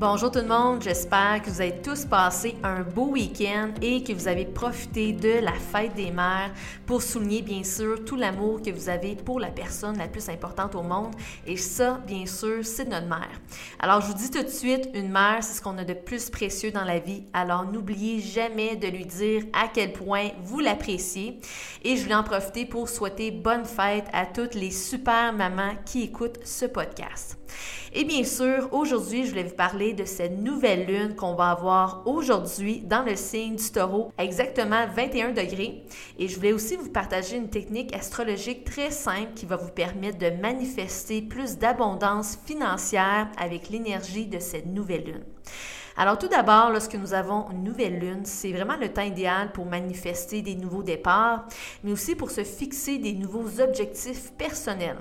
Bonjour tout le monde, j'espère que vous avez tous passé un beau week-end et que vous avez profité de la fête des mères pour souligner bien sûr tout l'amour que vous avez pour la personne la plus importante au monde et ça bien sûr c'est notre mère. Alors je vous dis tout de suite, une mère c'est ce qu'on a de plus précieux dans la vie, alors n'oubliez jamais de lui dire à quel point vous l'appréciez et je voulais en profiter pour souhaiter bonne fête à toutes les super mamans qui écoutent ce podcast. Et bien sûr, aujourd'hui, je voulais vous parler de cette nouvelle lune qu'on va avoir aujourd'hui dans le signe du taureau, exactement 21 degrés. Et je voulais aussi vous partager une technique astrologique très simple qui va vous permettre de manifester plus d'abondance financière avec l'énergie de cette nouvelle lune. Alors tout d'abord, lorsque nous avons une nouvelle lune, c'est vraiment le temps idéal pour manifester des nouveaux départs, mais aussi pour se fixer des nouveaux objectifs personnels.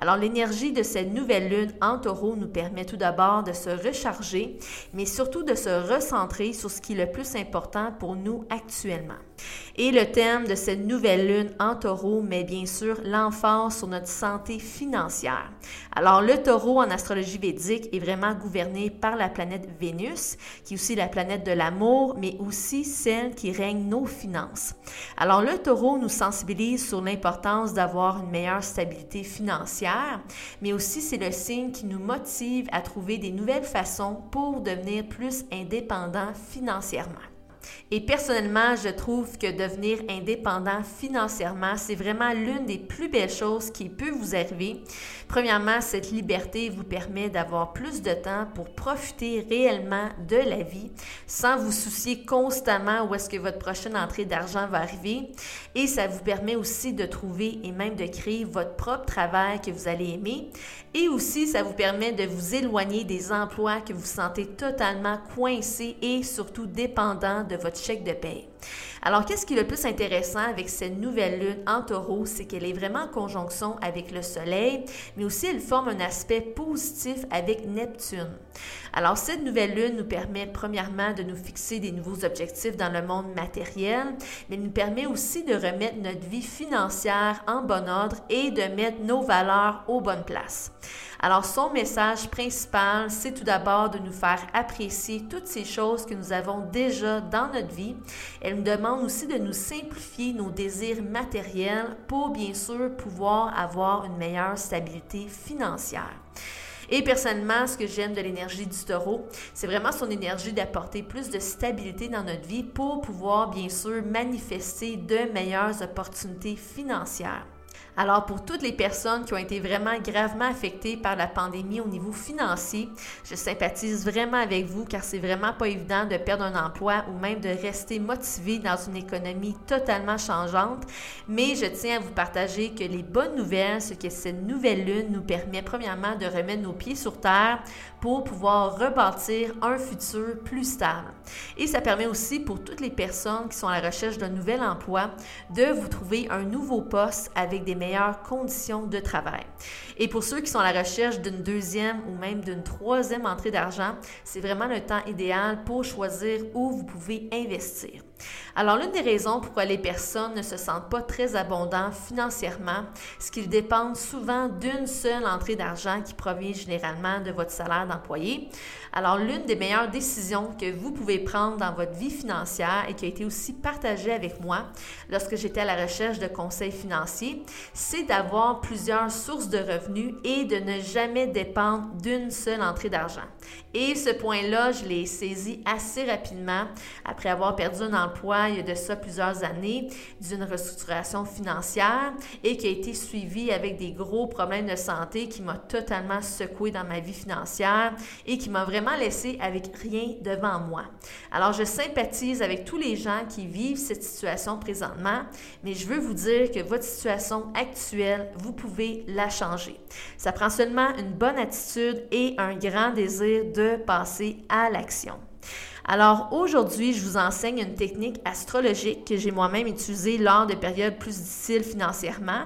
Alors l'énergie de cette nouvelle lune en taureau nous permet tout d'abord de se recharger, mais surtout de se recentrer sur ce qui est le plus important pour nous actuellement. Et le thème de cette nouvelle lune en taureau met bien sûr l'emphase sur notre santé financière. Alors le taureau en astrologie védique est vraiment gouverné par la planète Vénus, qui est aussi la planète de l'amour, mais aussi celle qui règne nos finances. Alors le taureau nous sensibilise sur l'importance d'avoir une meilleure stabilité financière, mais aussi c'est le signe qui nous motive à trouver des nouvelles façons pour devenir plus indépendants financièrement. Et personnellement, je trouve que devenir indépendant financièrement, c'est vraiment l'une des plus belles choses qui peut vous arriver. Premièrement, cette liberté vous permet d'avoir plus de temps pour profiter réellement de la vie sans vous soucier constamment où est-ce que votre prochaine entrée d'argent va arriver. Et ça vous permet aussi de trouver et même de créer votre propre travail que vous allez aimer. Et aussi, ça vous permet de vous éloigner des emplois que vous sentez totalement coincés et surtout dépendants de votre chèque de paie. Alors, qu'est-ce qui est le plus intéressant avec cette nouvelle lune en taureau, c'est qu'elle est vraiment en conjonction avec le Soleil, mais aussi elle forme un aspect positif avec Neptune. Alors, cette nouvelle lune nous permet premièrement de nous fixer des nouveaux objectifs dans le monde matériel, mais nous permet aussi de remettre notre vie financière en bon ordre et de mettre nos valeurs aux bonnes places. Alors, son message principal, c'est tout d'abord de nous faire apprécier toutes ces choses que nous avons déjà dans notre vie. Nous demande aussi de nous simplifier nos désirs matériels pour, bien sûr, pouvoir avoir une meilleure stabilité financière. Et personnellement, ce que j'aime de l'énergie du taureau, c'est vraiment son énergie d'apporter plus de stabilité dans notre vie pour pouvoir, bien sûr, manifester de meilleures opportunités financières. Alors, pour toutes les personnes qui ont été vraiment gravement affectées par la pandémie au niveau financier, je sympathise vraiment avec vous car c'est vraiment pas évident de perdre un emploi ou même de rester motivé dans une économie totalement changeante. Mais je tiens à vous partager que les bonnes nouvelles, c'est que cette nouvelle lune nous permet premièrement de remettre nos pieds sur terre pour pouvoir rebâtir un futur plus stable. Et ça permet aussi pour toutes les personnes qui sont à la recherche d'un nouvel emploi de vous trouver un nouveau poste avec des conditions de travail. Et pour ceux qui sont à la recherche d'une deuxième ou même d'une troisième entrée d'argent, c'est vraiment le temps idéal pour choisir où vous pouvez investir. Alors, l'une des raisons pourquoi les personnes ne se sentent pas très abondantes financièrement, c'est qu'ils dépendent souvent d'une seule entrée d'argent qui provient généralement de votre salaire d'employé. Alors, l'une des meilleures décisions que vous pouvez prendre dans votre vie financière et qui a été aussi partagée avec moi lorsque j'étais à la recherche de conseils financiers, c'est d'avoir plusieurs sources de revenus et de ne jamais dépendre d'une seule entrée d'argent. Et ce point-là, je l'ai saisi assez rapidement après avoir perdu un emploi il y a de ça plusieurs années d'une restructuration financière et qui a été suivi avec des gros problèmes de santé qui m'a totalement secoué dans ma vie financière et qui m'a vraiment laissé avec rien devant moi. Alors, je sympathise avec tous les gens qui vivent cette situation présentement, mais je veux vous dire que votre situation actuelle, vous pouvez la changer. Ça prend seulement une bonne attitude et un grand désir de passer à l'action. Alors aujourd'hui, je vous enseigne une technique astrologique que j'ai moi-même utilisée lors de périodes plus difficiles financièrement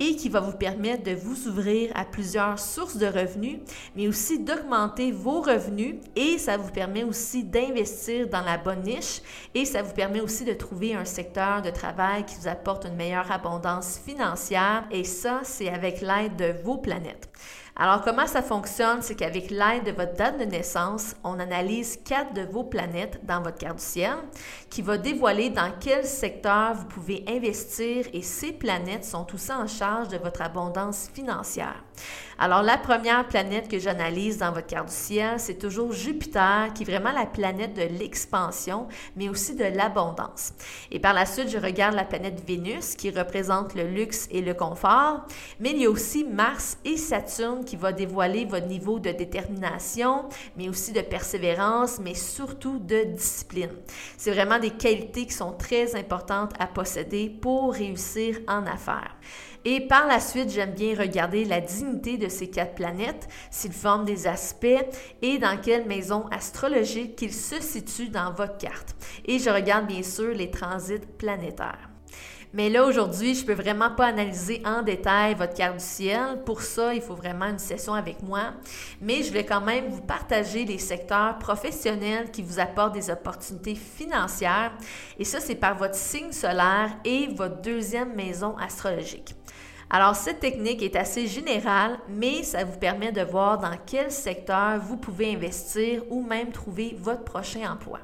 et qui va vous permettre de vous ouvrir à plusieurs sources de revenus, mais aussi d'augmenter vos revenus et ça vous permet aussi d'investir dans la bonne niche et ça vous permet aussi de trouver un secteur de travail qui vous apporte une meilleure abondance financière et ça, c'est avec l'aide de vos planètes. Alors, comment ça fonctionne? C'est qu'avec l'aide de votre date de naissance, on analyse quatre de vos planètes dans votre carte du ciel qui va dévoiler dans quel secteur vous pouvez investir et ces planètes sont aussi en charge de votre abondance financière. Alors, la première planète que j'analyse dans votre carte du ciel, c'est toujours Jupiter, qui est vraiment la planète de l'expansion, mais aussi de l'abondance. Et par la suite, je regarde la planète Vénus, qui représente le luxe et le confort, mais il y a aussi Mars et Saturne qui va dévoiler votre niveau de détermination, mais aussi de persévérance, mais surtout de discipline. C'est vraiment des qualités qui sont très importantes à posséder pour réussir en affaires. Et par la suite, j'aime bien regarder la dignité de ces quatre planètes, s'ils forment des aspects et dans quelle maison astrologique ils se situent dans votre carte. Et je regarde bien sûr les transits planétaires. Mais là, aujourd'hui, je peux vraiment pas analyser en détail votre carte du ciel. Pour ça, il faut vraiment une session avec moi. Mais je vais quand même vous partager les secteurs professionnels qui vous apportent des opportunités financières. Et ça, c'est par votre signe solaire et votre deuxième maison astrologique. Alors, cette technique est assez générale, mais ça vous permet de voir dans quel secteur vous pouvez investir ou même trouver votre prochain emploi.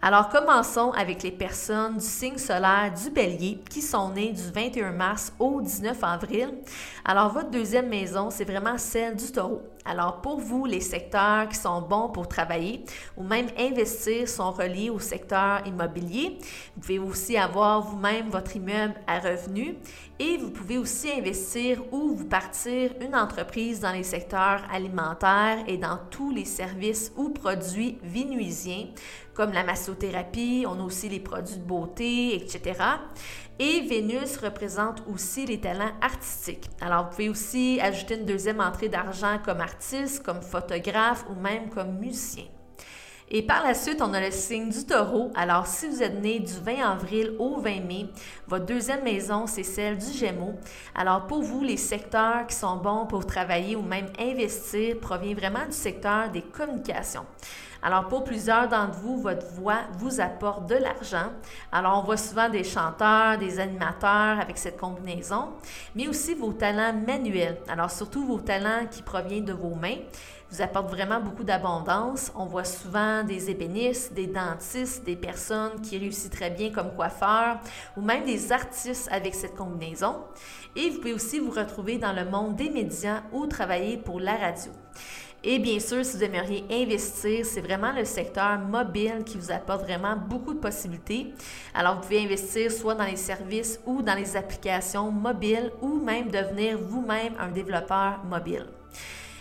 Alors commençons avec les personnes du signe solaire du bélier qui sont nées du 21 mars au 19 avril. Alors votre deuxième maison, c'est vraiment celle du taureau. Alors pour vous, les secteurs qui sont bons pour travailler ou même investir sont reliés au secteur immobilier. Vous pouvez aussi avoir vous-même votre immeuble à revenus et vous pouvez aussi investir ou vous partir une entreprise dans les secteurs alimentaires et dans tous les services ou produits vénuisiens comme la massothérapie, on a aussi les produits de beauté, etc. Et Vénus représente aussi les talents artistiques. Alors, vous pouvez aussi ajouter une deuxième entrée d'argent comme artiste, comme photographe ou même comme musicien. Et par la suite, on a le signe du taureau. Alors, si vous êtes né du 20 avril au 20 mai, votre deuxième maison, c'est celle du Gémeaux. Alors, pour vous, les secteurs qui sont bons pour travailler ou même investir proviennent vraiment du secteur des communications. Alors, pour plusieurs d'entre vous, votre voix vous apporte de l'argent. Alors, on voit souvent des chanteurs, des animateurs avec cette combinaison, mais aussi vos talents manuels. Alors, surtout vos talents qui proviennent de vos mains vous apportent vraiment beaucoup d'abondance. On voit souvent des ébénistes, des dentistes, des personnes qui réussissent très bien comme coiffeurs ou même des artistes avec cette combinaison. Et vous pouvez aussi vous retrouver dans le monde des médias ou travailler pour la radio. Et bien sûr, si vous aimeriez investir, c'est vraiment le secteur mobile qui vous apporte vraiment beaucoup de possibilités. Alors, vous pouvez investir soit dans les services ou dans les applications mobiles ou même devenir vous-même un développeur mobile.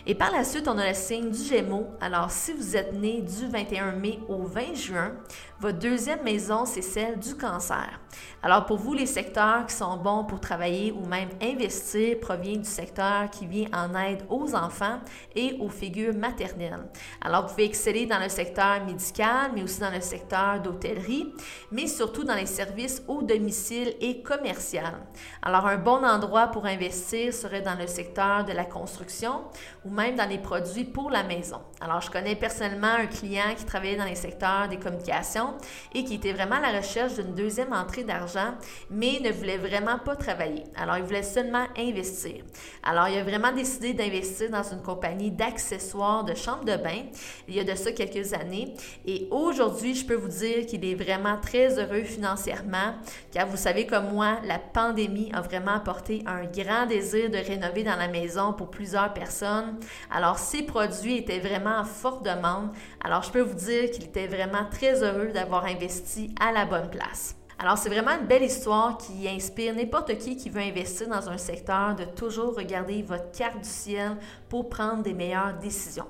Et par la suite, on a le signe du Gémeaux. Alors, si vous êtes né du 21 mai au 20 juin, votre deuxième maison, c'est celle du cancer. Alors, pour vous, les secteurs qui sont bons pour travailler ou même investir proviennent du secteur qui vient en aide aux enfants et aux figures maternelles. Alors, vous pouvez exceller dans le secteur médical, mais aussi dans le secteur d'hôtellerie, mais surtout dans les services au domicile et commercial. Alors, un bon endroit pour investir serait dans le secteur de la construction ou même dans les produits pour la maison. Alors, je connais personnellement un client qui travaillait dans les secteurs des communications et qui était vraiment à la recherche d'une deuxième entrée d'argent, mais ne voulait vraiment pas travailler. Alors, il voulait seulement investir. Alors, il a vraiment décidé d'investir dans une compagnie d'accessoires de chambre de bain il y a de ça quelques années. Et aujourd'hui, je peux vous dire qu'il est vraiment très heureux financièrement, car vous savez comme moi, la pandémie a vraiment apporté un grand désir de rénover dans la maison pour plusieurs personnes. Alors, ces produits étaient vraiment en forte demande. Alors, je peux vous dire qu'il était vraiment très heureux d'avoir investi à la bonne place. Alors, c'est vraiment une belle histoire qui inspire n'importe qui qui veut investir dans un secteur de toujours regarder votre carte du ciel pour prendre des meilleures décisions.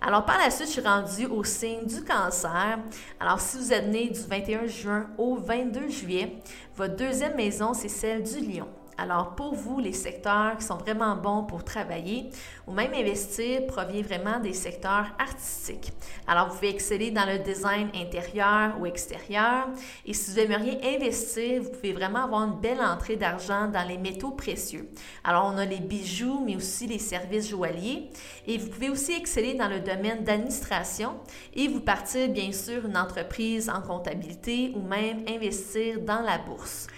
Alors, par la suite, je suis rendue au signe du cancer. Alors, si vous êtes né du 21 juin au 22 juillet, votre deuxième maison, c'est celle du lion. Alors, pour vous, les secteurs qui sont vraiment bons pour travailler ou même investir provient vraiment des secteurs artistiques. Alors, vous pouvez exceller dans le design intérieur ou extérieur. Et si vous aimeriez investir, vous pouvez vraiment avoir une belle entrée d'argent dans les métaux précieux. Alors, on a les bijoux, mais aussi les services joailliers. Et vous pouvez aussi exceller dans le domaine d'administration et vous partir, bien sûr, une entreprise en comptabilité ou même investir dans la bourse.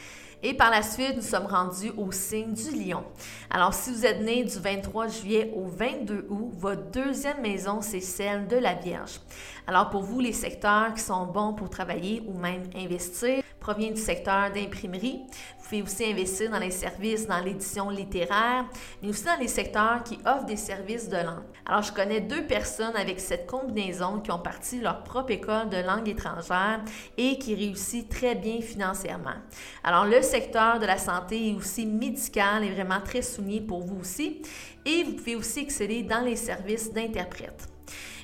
Et par la suite, nous sommes rendus au signe du lion. Alors, si vous êtes né du 23 juillet au 22 août, votre deuxième maison, c'est celle de la Vierge. Alors, pour vous, les secteurs qui sont bons pour travailler ou même investir proviennent du secteur d'imprimerie. Vous pouvez aussi investir dans les services dans l'édition littéraire, mais aussi dans les secteurs qui offrent des services de langue. Alors, je connais deux personnes avec cette combinaison qui ont parti leur propre école de langue étrangère et qui réussissent très bien financièrement. Alors, le secteur de la santé et aussi médical est vraiment très souligné pour vous aussi. Et vous pouvez aussi exceller dans les services d'interprète.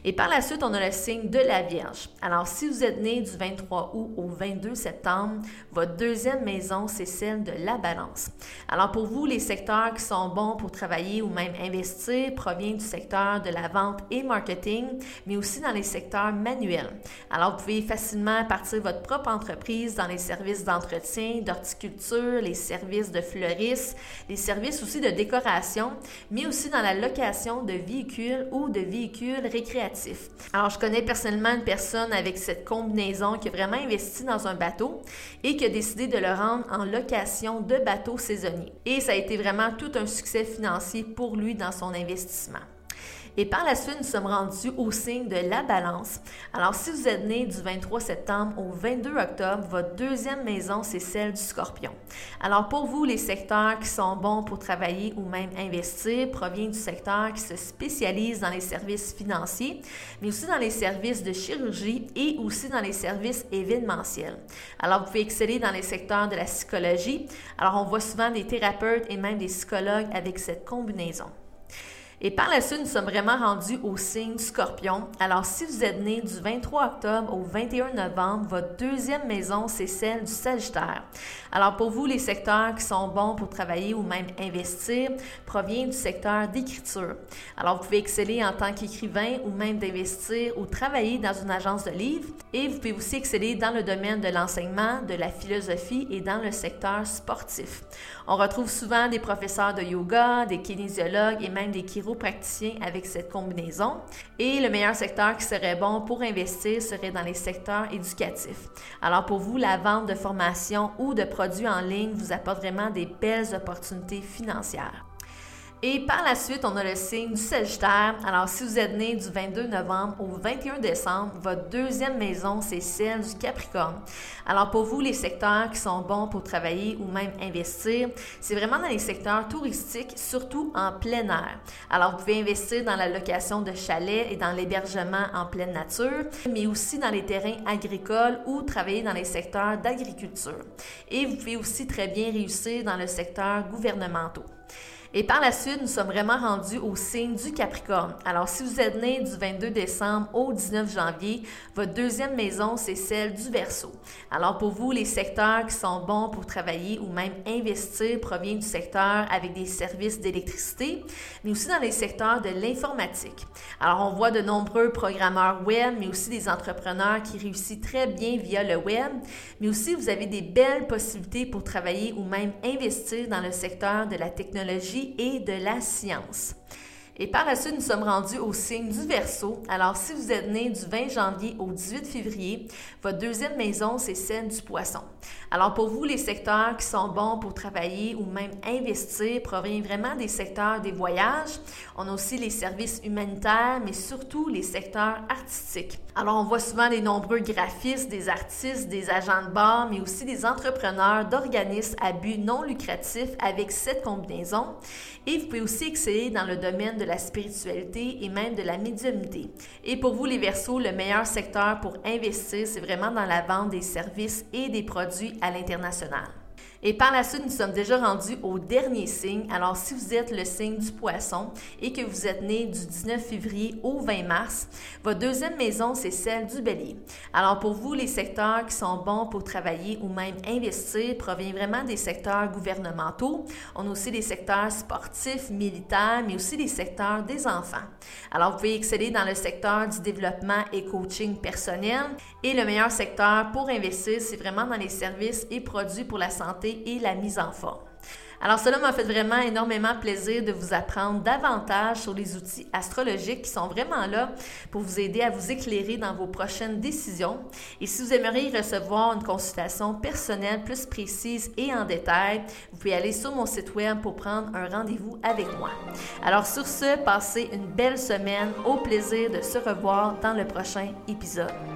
Et par la suite, on a le signe de la Vierge. Alors, si vous êtes né du 23 août au 22 septembre, votre deuxième maison, c'est celle de la balance. Alors, pour vous, les secteurs qui sont bons pour travailler ou même investir proviennent du secteur de la vente et marketing, mais aussi dans les secteurs manuels. Alors, vous pouvez facilement partir votre propre entreprise dans les services d'entretien, d'horticulture, les services de fleuristes, les services aussi de décoration, mais aussi dans la location de véhicules ou de véhicules récréatifs alors, je connais personnellement une personne avec cette combinaison qui a vraiment investi dans un bateau et qui a décidé de le rendre en location de bateaux saisonniers. Et ça a été vraiment tout un succès financier pour lui dans son investissement. Et par la suite, nous sommes rendus au signe de la balance. Alors, si vous êtes né du 23 septembre au 22 octobre, votre deuxième maison, c'est celle du scorpion. Alors, pour vous, les secteurs qui sont bons pour travailler ou même investir proviennent du secteur qui se spécialise dans les services financiers, mais aussi dans les services de chirurgie et aussi dans les services événementiels. Alors, vous pouvez exceller dans les secteurs de la psychologie. Alors, on voit souvent des thérapeutes et même des psychologues avec cette combinaison. Et par la suite, nous sommes vraiment rendus au signe scorpion. Alors, si vous êtes né du 23 octobre au 21 novembre, votre deuxième maison, c'est celle du Sagittaire. Alors, pour vous, les secteurs qui sont bons pour travailler ou même investir proviennent du secteur d'écriture. Alors, vous pouvez exceller en tant qu'écrivain ou même d'investir ou travailler dans une agence de livres. Et vous pouvez aussi exceller dans le domaine de l'enseignement, de la philosophie et dans le secteur sportif. On retrouve souvent des professeurs de yoga, des kinésiologues et même des praticiens avec cette combinaison. Et le meilleur secteur qui serait bon pour investir serait dans les secteurs éducatifs. Alors pour vous, la vente de formation ou de produits en ligne vous apporte vraiment des belles opportunités financières. Et par la suite, on a le signe du Sagittaire. Alors, si vous êtes né du 22 novembre au 21 décembre, votre deuxième maison, c'est celle du Capricorne. Alors, pour vous, les secteurs qui sont bons pour travailler ou même investir, c'est vraiment dans les secteurs touristiques, surtout en plein air. Alors, vous pouvez investir dans la location de chalets et dans l'hébergement en pleine nature, mais aussi dans les terrains agricoles ou travailler dans les secteurs d'agriculture. Et vous pouvez aussi très bien réussir dans le secteur gouvernemental. Et par la suite, nous sommes vraiment rendus au signe du Capricorne. Alors, si vous êtes né du 22 décembre au 19 janvier, votre deuxième maison, c'est celle du Verseau. Alors, pour vous, les secteurs qui sont bons pour travailler ou même investir proviennent du secteur avec des services d'électricité, mais aussi dans les secteurs de l'informatique. Alors, on voit de nombreux programmeurs web, mais aussi des entrepreneurs qui réussissent très bien via le web, mais aussi vous avez des belles possibilités pour travailler ou même investir dans le secteur de la technologie et de la science. Et par la suite, nous sommes rendus au signe du Verseau. Alors, si vous êtes né du 20 janvier au 18 février, votre deuxième maison, c'est celle du Poisson. Alors, pour vous, les secteurs qui sont bons pour travailler ou même investir proviennent vraiment des secteurs des voyages. On a aussi les services humanitaires, mais surtout les secteurs artistiques. Alors, on voit souvent des nombreux graphistes, des artistes, des agents de bar, mais aussi des entrepreneurs d'organismes à but non lucratif avec cette combinaison. Et vous pouvez aussi exceller dans le domaine de la spiritualité et même de la médiumnité. Et pour vous, les Verseaux, le meilleur secteur pour investir, c'est vraiment dans la vente des services et des produits à l'international. Et par la suite, nous sommes déjà rendus au dernier signe. Alors, si vous êtes le signe du poisson et que vous êtes né du 19 février au 20 mars, votre deuxième maison, c'est celle du bélier. Alors, pour vous, les secteurs qui sont bons pour travailler ou même investir proviennent vraiment des secteurs gouvernementaux. On a aussi les secteurs sportifs, militaires, mais aussi les secteurs des enfants. Alors, vous pouvez exceller dans le secteur du développement et coaching personnel. Et le meilleur secteur pour investir, c'est vraiment dans les services et produits pour la santé et la mise en forme. Alors cela m'a fait vraiment énormément plaisir de vous apprendre davantage sur les outils astrologiques qui sont vraiment là pour vous aider à vous éclairer dans vos prochaines décisions. Et si vous aimeriez recevoir une consultation personnelle plus précise et en détail, vous pouvez aller sur mon site web pour prendre un rendez-vous avec moi. Alors sur ce, passez une belle semaine. Au plaisir de se revoir dans le prochain épisode.